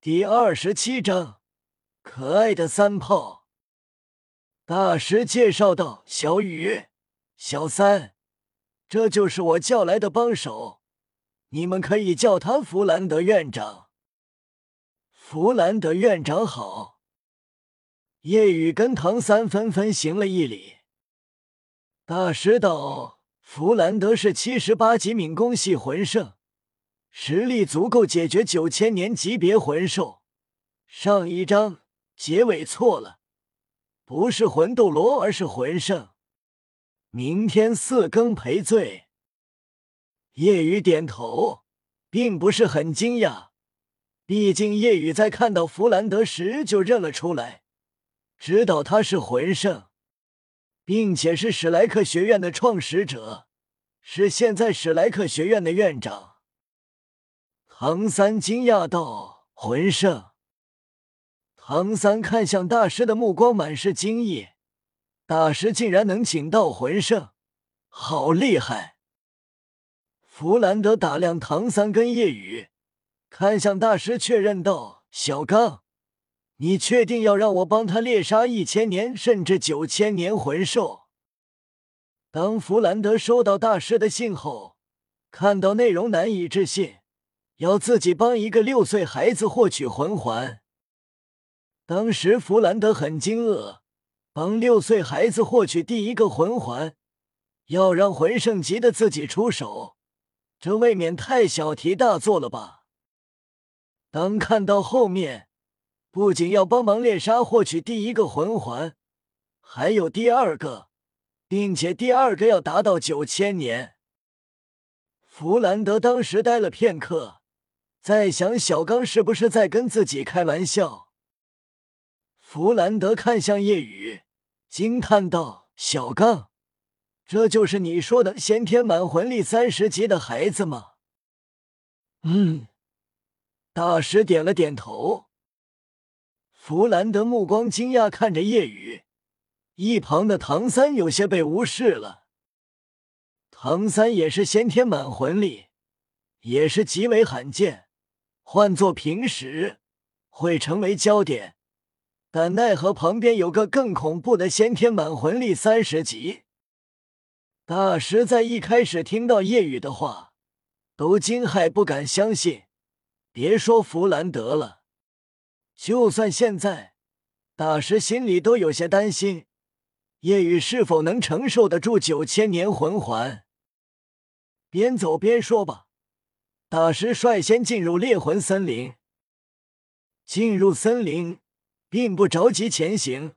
第二十七章，可爱的三炮。大师介绍道：“小雨、小三，这就是我叫来的帮手，你们可以叫他弗兰德院长。”弗兰德院长好。叶雨跟唐三纷纷行了一礼。大师道：“弗兰德是七十八级敏攻系魂圣。”实力足够解决九千年级别魂兽。上一章结尾错了，不是魂斗罗，而是魂圣。明天四更赔罪。夜雨点头，并不是很惊讶，毕竟夜雨在看到弗兰德时就认了出来，知道他是魂圣，并且是史莱克学院的创始者，是现在史莱克学院的院长。唐三惊讶道：“魂圣！”唐三看向大师的目光满是惊异，大师竟然能请到魂圣，好厉害！弗兰德打量唐三跟夜雨，看向大师确认道：“小刚，你确定要让我帮他猎杀一千年甚至九千年魂兽？”当弗兰德收到大师的信后，看到内容难以置信。要自己帮一个六岁孩子获取魂环，当时弗兰德很惊愕，帮六岁孩子获取第一个魂环，要让魂圣级的自己出手，这未免太小题大做了吧？当看到后面，不仅要帮忙猎杀获取第一个魂环，还有第二个，并且第二个要达到九千年，弗兰德当时呆了片刻。在想小刚是不是在跟自己开玩笑？弗兰德看向夜雨，惊叹道：“小刚，这就是你说的先天满魂力三十级的孩子吗？”嗯，大师点了点头。弗兰德目光惊讶看着夜雨，一旁的唐三有些被无视了。唐三也是先天满魂力，也是极为罕见。换作平时会成为焦点，但奈何旁边有个更恐怖的先天满魂力三十级大师，在一开始听到夜雨的话，都惊骇不敢相信。别说弗兰德了，就算现在，大师心里都有些担心，夜雨是否能承受得住九千年魂环。边走边说吧。大师率先进入猎魂森林。进入森林，并不着急前行。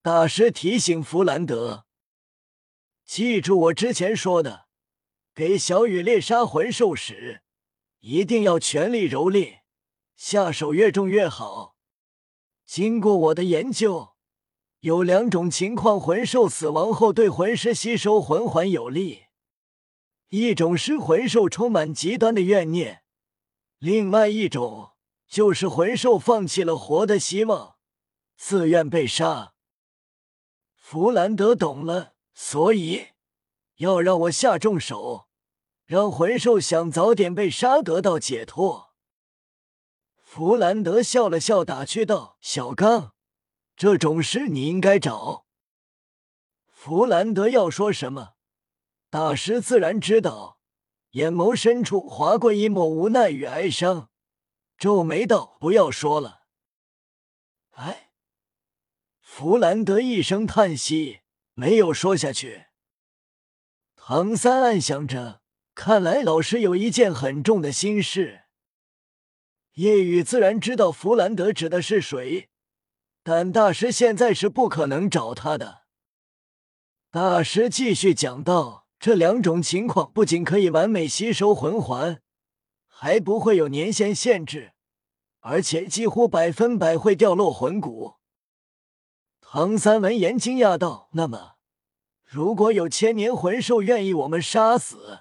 大师提醒弗兰德：“记住我之前说的，给小雨猎杀魂兽时，一定要全力蹂躏，下手越重越好。经过我的研究，有两种情况，魂兽死亡后对魂师吸收魂环有利。”一种是魂兽充满极端的怨念，另外一种就是魂兽放弃了活的希望，自愿被杀。弗兰德懂了，所以要让我下重手，让魂兽想早点被杀得到解脱。弗兰德笑了笑，打趣道：“小刚，这种事你应该找。”弗兰德要说什么？大师自然知道，眼眸深处划过一抹无奈与哀伤，皱眉道：“不要说了。”哎，弗兰德一声叹息，没有说下去。唐三暗想着，看来老师有一件很重的心事。夜雨自然知道弗兰德指的是谁，但大师现在是不可能找他的。大师继续讲道。这两种情况不仅可以完美吸收魂环，还不会有年限限制，而且几乎百分百会掉落魂骨。唐三闻言惊讶道：“那么，如果有千年魂兽愿意我们杀死，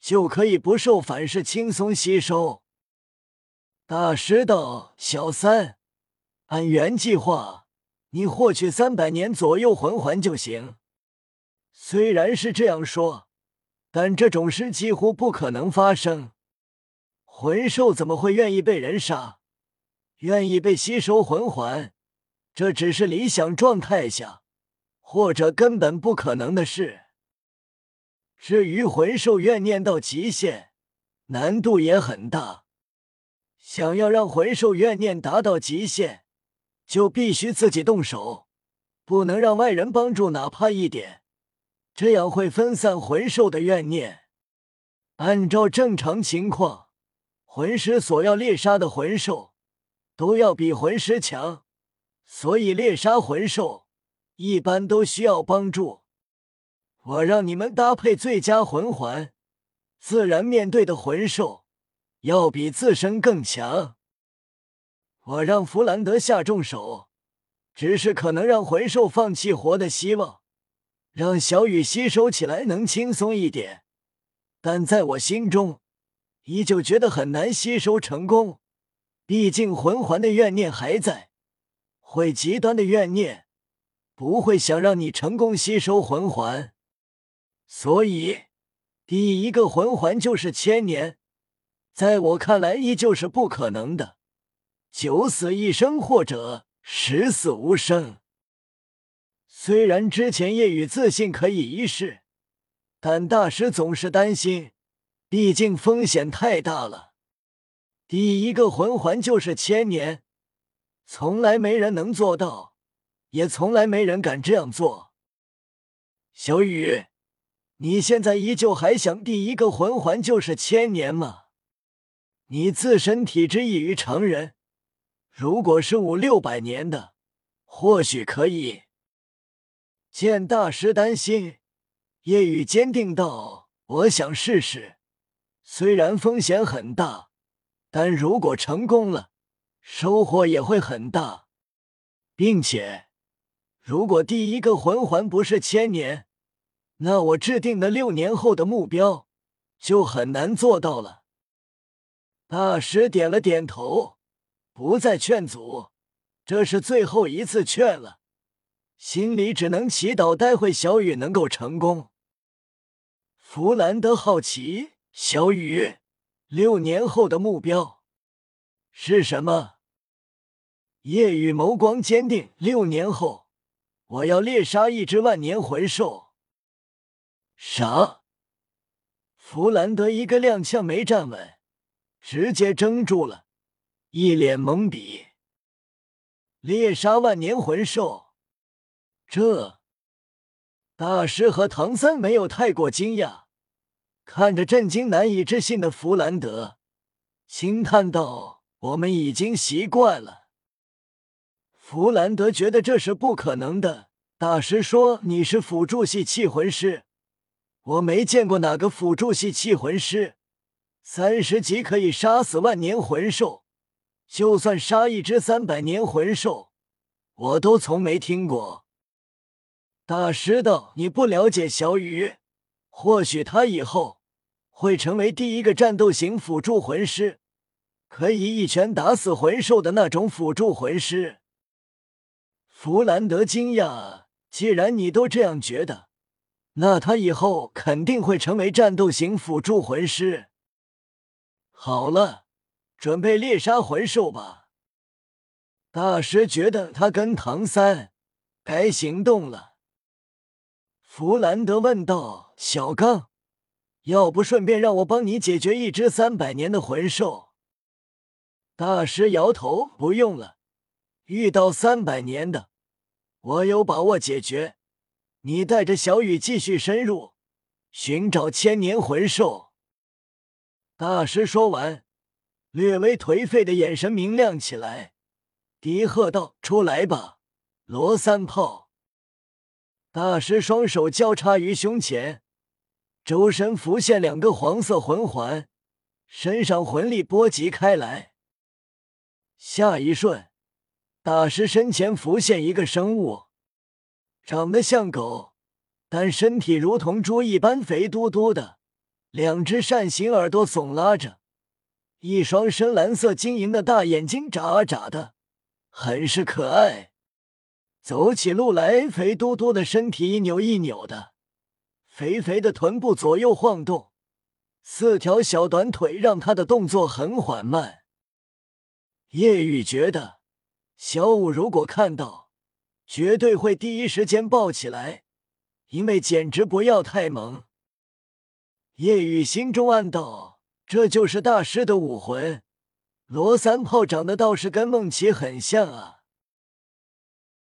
就可以不受反噬，轻松吸收？”大师道：“小三，按原计划，你获取三百年左右魂环就行。”虽然是这样说，但这种事几乎不可能发生。魂兽怎么会愿意被人杀？愿意被吸收魂环，这只是理想状态下，或者根本不可能的事。至于魂兽怨念到极限，难度也很大。想要让魂兽怨念达到极限，就必须自己动手，不能让外人帮助哪怕一点，这样会分散魂兽的怨念。按照正常情况，魂师所要猎杀的魂兽都要比魂师强，所以猎杀魂兽一般都需要帮助。我让你们搭配最佳魂环，自然面对的魂兽要比自身更强。我让弗兰德下重手，只是可能让魂兽放弃活的希望，让小雨吸收起来能轻松一点。但在我心中，依旧觉得很难吸收成功。毕竟魂环的怨念还在，会极端的怨念不会想让你成功吸收魂环。所以，第一个魂环就是千年，在我看来依旧是不可能的。九死一生或者十死无生。虽然之前夜雨自信可以一试。但大师总是担心，毕竟风险太大了。第一个魂环就是千年，从来没人能做到，也从来没人敢这样做。小雨，你现在依旧还想第一个魂环就是千年吗？你自身体质异于常人，如果是五六百年的，或许可以。见大师担心。夜雨坚定道：“我想试试，虽然风险很大，但如果成功了，收获也会很大。并且，如果第一个魂环不是千年，那我制定的六年后的目标就很难做到了。”大师点了点头，不再劝阻，这是最后一次劝了，心里只能祈祷待会小雨能够成功。弗兰德好奇：“小雨，六年后的目标是什么？”夜雨眸光坚定：“六年后，我要猎杀一只万年魂兽。”啥？弗兰德一个踉跄没站稳，直接怔住了，一脸懵逼。猎杀万年魂兽，这大师和唐三没有太过惊讶。看着震惊难以置信的弗兰德，轻叹道：“我们已经习惯了。”弗兰德觉得这是不可能的。大师说：“你是辅助系气魂师，我没见过哪个辅助系气魂师三十级可以杀死万年魂兽，就算杀一只三百年魂兽，我都从没听过。”大师道：“你不了解小雨。”或许他以后会成为第一个战斗型辅助魂师，可以一拳打死魂兽的那种辅助魂师。弗兰德惊讶，既然你都这样觉得，那他以后肯定会成为战斗型辅助魂师。好了，准备猎杀魂兽吧。大师觉得他跟唐三该行动了。弗兰德问道：“小刚，要不顺便让我帮你解决一只三百年的魂兽？”大师摇头：“不用了，遇到三百年的，我有把握解决。你带着小雨继续深入寻找千年魂兽。”大师说完，略微颓废的眼神明亮起来，低喝道：“出来吧，罗三炮！”大师双手交叉于胸前，周身浮现两个黄色魂环，身上魂力波及开来。下一瞬，大师身前浮现一个生物，长得像狗，但身体如同猪一般肥嘟嘟的，两只扇形耳朵耸拉着，一双深蓝色晶莹的大眼睛眨啊眨的，很是可爱。走起路来，肥嘟嘟的身体一扭一扭的，肥肥的臀部左右晃动，四条小短腿让他的动作很缓慢。叶雨觉得，小五如果看到，绝对会第一时间抱起来，因为简直不要太萌。叶雨心中暗道：这就是大师的武魂。罗三炮长得倒是跟梦琪很像啊。